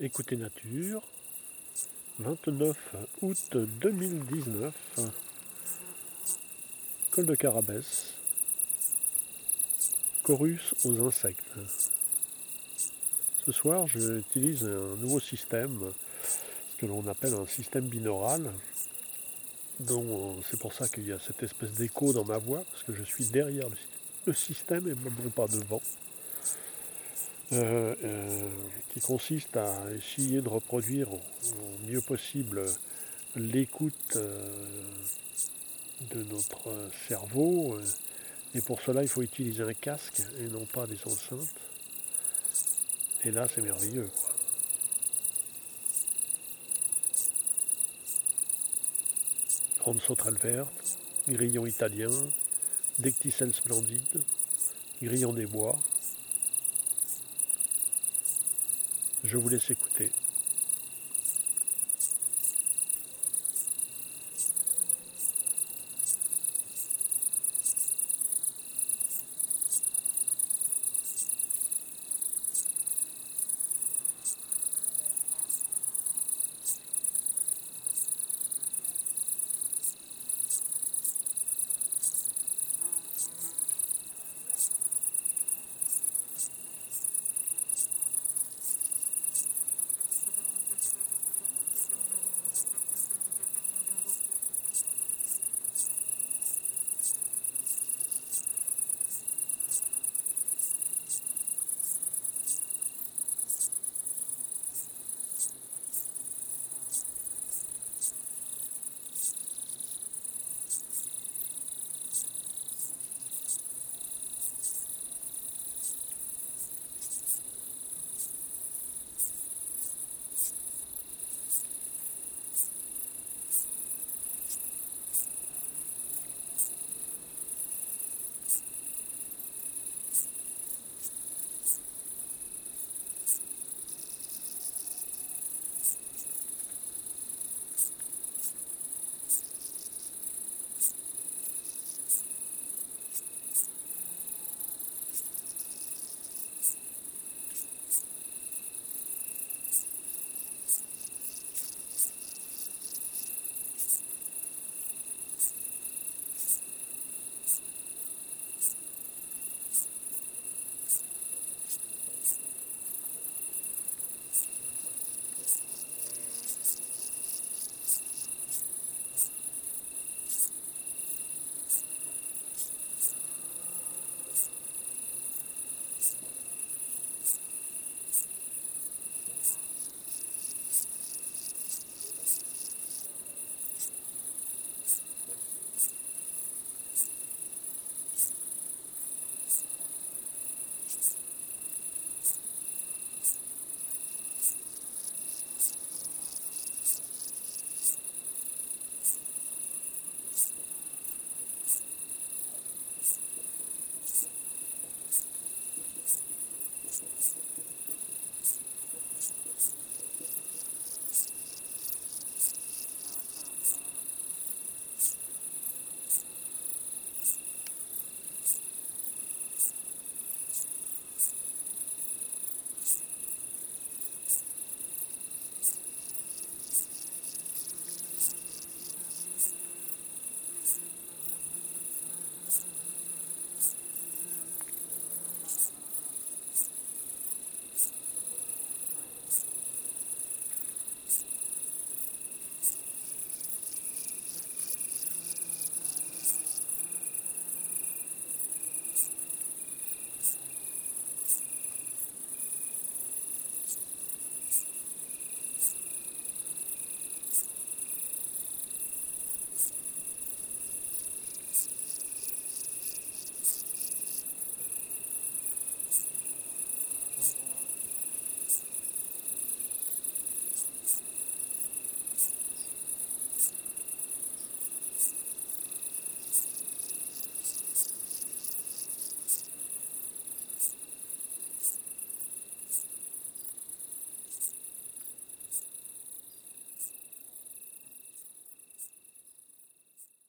Écoutez Nature, 29 août 2019, col de Carabès, chorus aux insectes. Ce soir, j'utilise un nouveau système, ce que l'on appelle un système binaural. dont C'est pour ça qu'il y a cette espèce d'écho dans ma voix, parce que je suis derrière le, système et non pas devant. Euh, euh, qui consiste à essayer de reproduire au, mieux possible l'écoute euh, de notre cerveau. Et pour cela, il faut utiliser un casque et non pas des enceintes. Et là, c'est merveilleux. Quoi. Grande sauterelle verte, grillon italien, decticelle splendide, grillon des bois, je vous laisse écouter.